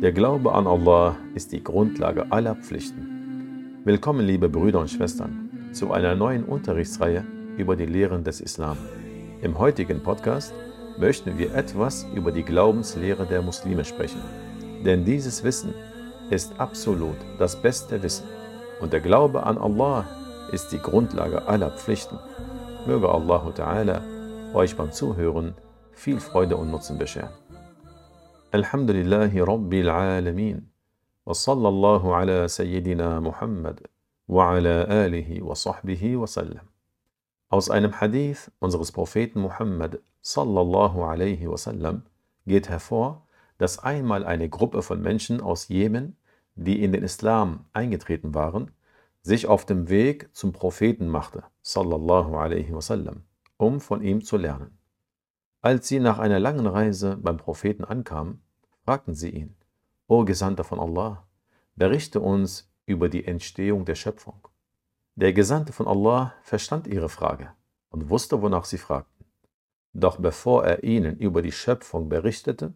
Der Glaube an Allah ist die Grundlage aller Pflichten. Willkommen, liebe Brüder und Schwestern, zu einer neuen Unterrichtsreihe über die Lehren des Islam. Im heutigen Podcast möchten wir etwas über die Glaubenslehre der Muslime sprechen. Denn dieses Wissen ist absolut das beste Wissen. Und der Glaube an Allah ist die Grundlage aller Pflichten. Möge Allah Ta'ala euch beim Zuhören viel Freude und Nutzen bescheren. الحمد لله رب العالمين وصلى الله على سيدنا Muhammad وعلى آله وصحبه وسلم Aus einem Hadith unseres Propheten Muhammad sallallahu alaihi wasallam geht hervor, dass einmal eine Gruppe von Menschen aus Jemen, die in den Islam eingetreten waren, sich auf dem Weg zum Propheten machte, sallallahu alaihi wasallam, um von ihm zu lernen. Als sie nach einer langen Reise beim Propheten ankamen, fragten sie ihn, O Gesandter von Allah, berichte uns über die Entstehung der Schöpfung. Der Gesandte von Allah verstand ihre Frage und wusste, wonach sie fragten. Doch bevor er ihnen über die Schöpfung berichtete,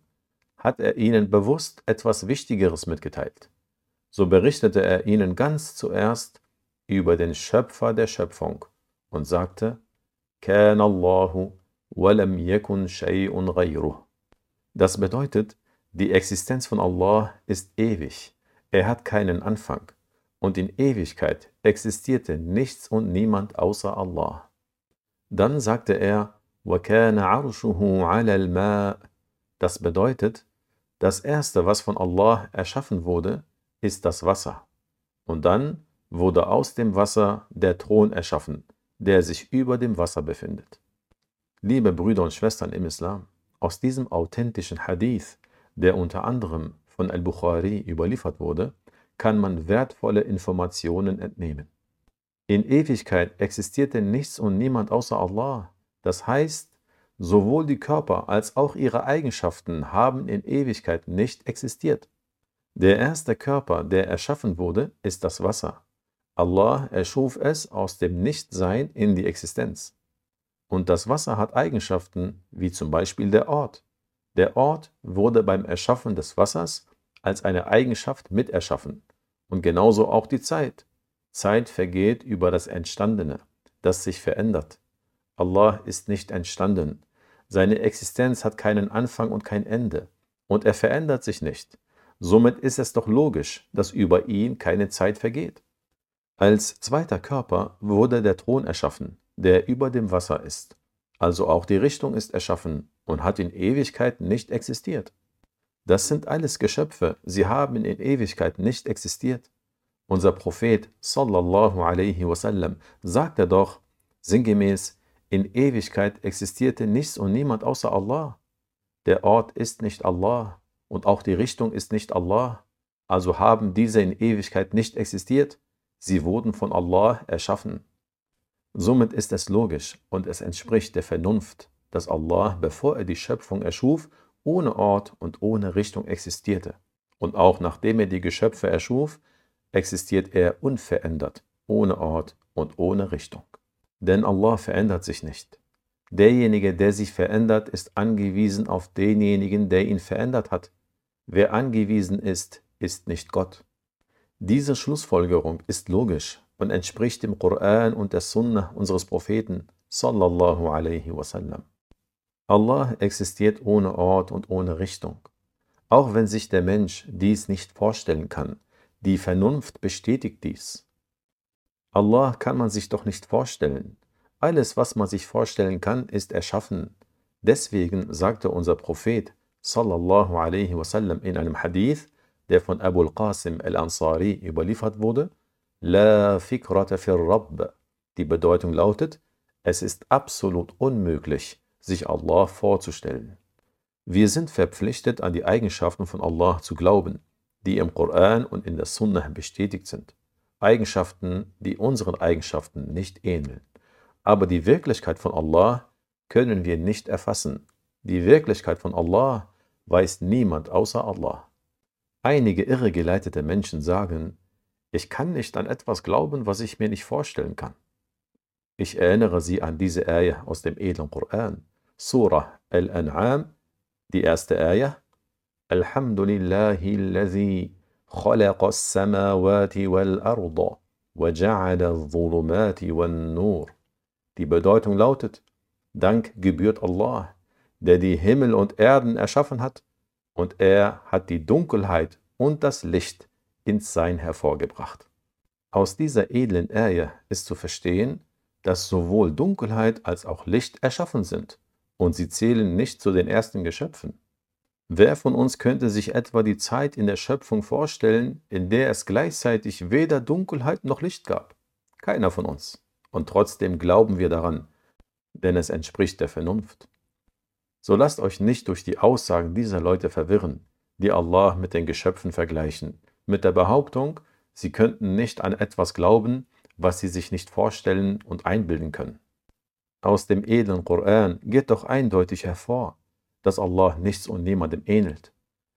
hat er ihnen bewusst etwas Wichtigeres mitgeteilt. So berichtete er ihnen ganz zuerst über den Schöpfer der Schöpfung und sagte, Kan Allahu walam yakun shay'un ghayruh. Das bedeutet, die Existenz von Allah ist ewig. Er hat keinen Anfang. Und in Ewigkeit existierte nichts und niemand außer Allah. Dann sagte er, Das bedeutet, das Erste, was von Allah erschaffen wurde, ist das Wasser. Und dann wurde aus dem Wasser der Thron erschaffen, der sich über dem Wasser befindet. Liebe Brüder und Schwestern im Islam, aus diesem authentischen Hadith, der unter anderem von al-Bukhari überliefert wurde, kann man wertvolle Informationen entnehmen. In Ewigkeit existierte nichts und niemand außer Allah. Das heißt, sowohl die Körper als auch ihre Eigenschaften haben in Ewigkeit nicht existiert. Der erste Körper, der erschaffen wurde, ist das Wasser. Allah erschuf es aus dem Nichtsein in die Existenz. Und das Wasser hat Eigenschaften wie zum Beispiel der Ort. Der Ort wurde beim Erschaffen des Wassers als eine Eigenschaft miterschaffen. Und genauso auch die Zeit. Zeit vergeht über das Entstandene, das sich verändert. Allah ist nicht entstanden. Seine Existenz hat keinen Anfang und kein Ende. Und er verändert sich nicht. Somit ist es doch logisch, dass über ihn keine Zeit vergeht. Als zweiter Körper wurde der Thron erschaffen, der über dem Wasser ist. Also auch die Richtung ist erschaffen und hat in Ewigkeit nicht existiert. Das sind alles Geschöpfe, sie haben in Ewigkeit nicht existiert. Unser Prophet sallallahu alaihi wasallam sagte doch sinngemäß, in Ewigkeit existierte nichts und niemand außer Allah. Der Ort ist nicht Allah und auch die Richtung ist nicht Allah. Also haben diese in Ewigkeit nicht existiert, sie wurden von Allah erschaffen. Somit ist es logisch und es entspricht der Vernunft, dass Allah, bevor er die Schöpfung erschuf, ohne Ort und ohne Richtung existierte. Und auch nachdem er die Geschöpfe erschuf, existiert er unverändert, ohne Ort und ohne Richtung. Denn Allah verändert sich nicht. Derjenige, der sich verändert, ist angewiesen auf denjenigen, der ihn verändert hat. Wer angewiesen ist, ist nicht Gott. Diese Schlussfolgerung ist logisch und entspricht dem Koran und der Sunnah unseres Propheten sallallahu alaihi wasallam. Allah existiert ohne Ort und ohne Richtung. Auch wenn sich der Mensch dies nicht vorstellen kann, die Vernunft bestätigt dies. Allah kann man sich doch nicht vorstellen. Alles, was man sich vorstellen kann, ist erschaffen. Deswegen sagte unser Prophet sallallahu alaihi wasallam in einem Hadith, der von Abu al-Qasim al-Ansari überliefert wurde, La fikrata fir Rabb. Die Bedeutung lautet, es ist absolut unmöglich, sich Allah vorzustellen. Wir sind verpflichtet, an die Eigenschaften von Allah zu glauben, die im Koran und in der Sunnah bestätigt sind. Eigenschaften, die unseren Eigenschaften nicht ähneln. Aber die Wirklichkeit von Allah können wir nicht erfassen. Die Wirklichkeit von Allah weiß niemand außer Allah. Einige irregeleitete Menschen sagen, ich kann nicht an etwas glauben, was ich mir nicht vorstellen kann. Ich erinnere Sie an diese Ayah aus dem edlen Koran. Surah Al-An'am, die erste Ayah. Alhamdulillahi alladhi khalaqa as-samawati wal arda wa ja'ala adh-dhulumati wan nur. Die Bedeutung lautet: Dank gebührt Allah, der die Himmel und Erden erschaffen hat, und er hat die Dunkelheit und das Licht ins Sein hervorgebracht. Aus dieser edlen Ehe ist zu verstehen, dass sowohl Dunkelheit als auch Licht erschaffen sind, und sie zählen nicht zu den ersten Geschöpfen. Wer von uns könnte sich etwa die Zeit in der Schöpfung vorstellen, in der es gleichzeitig weder Dunkelheit noch Licht gab? Keiner von uns. Und trotzdem glauben wir daran, denn es entspricht der Vernunft. So lasst euch nicht durch die Aussagen dieser Leute verwirren, die Allah mit den Geschöpfen vergleichen, mit der Behauptung, sie könnten nicht an etwas glauben, was sie sich nicht vorstellen und einbilden können. Aus dem edlen Koran geht doch eindeutig hervor, dass Allah nichts und niemandem ähnelt.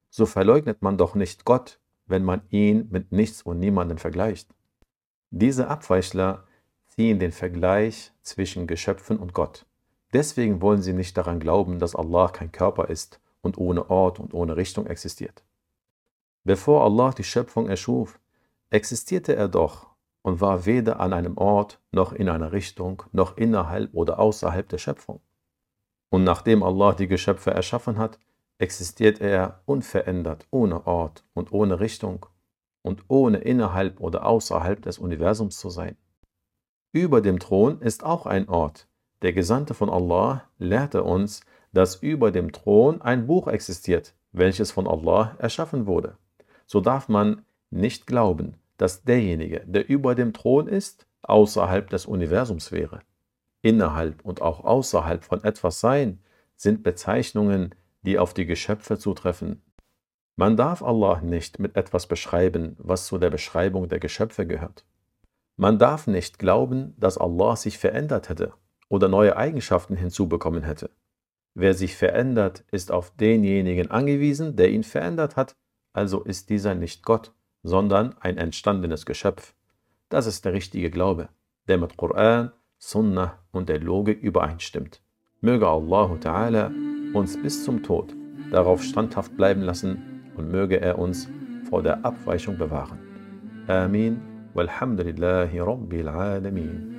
So verleugnet man doch nicht Gott, wenn man ihn mit nichts und niemandem vergleicht. Diese Abweichler ziehen den Vergleich zwischen Geschöpfen und Gott. Deswegen wollen sie nicht daran glauben, dass Allah kein Körper ist und ohne Ort und ohne Richtung existiert. Bevor Allah die Schöpfung erschuf, existierte er doch und war weder an einem Ort noch in einer Richtung noch innerhalb oder außerhalb der Schöpfung. Und nachdem Allah die Geschöpfe erschaffen hat, existiert er unverändert, ohne Ort und ohne Richtung und ohne innerhalb oder außerhalb des Universums zu sein. Über dem Thron ist auch ein Ort. Der Gesandte von Allah lehrte uns, dass über dem Thron ein Buch existiert, welches von Allah erschaffen wurde. So darf man nicht glauben, dass derjenige, der über dem Thron ist, außerhalb des Universums wäre. Innerhalb und auch außerhalb von etwas Sein sind Bezeichnungen, die auf die Geschöpfe zutreffen. Man darf Allah nicht mit etwas beschreiben, was zu der Beschreibung der Geschöpfe gehört. Man darf nicht glauben, dass Allah sich verändert hätte oder neue Eigenschaften hinzubekommen hätte. Wer sich verändert, ist auf denjenigen angewiesen, der ihn verändert hat, also ist dieser nicht Gott, sondern ein entstandenes Geschöpf. Das ist der richtige Glaube, der mit Koran, Sunnah und der Logik übereinstimmt. Möge Allah Ta'ala uns bis zum Tod darauf standhaft bleiben lassen und möge er uns vor der Abweichung bewahren. Amin. Walhamdulillahi Rabbil Alameen.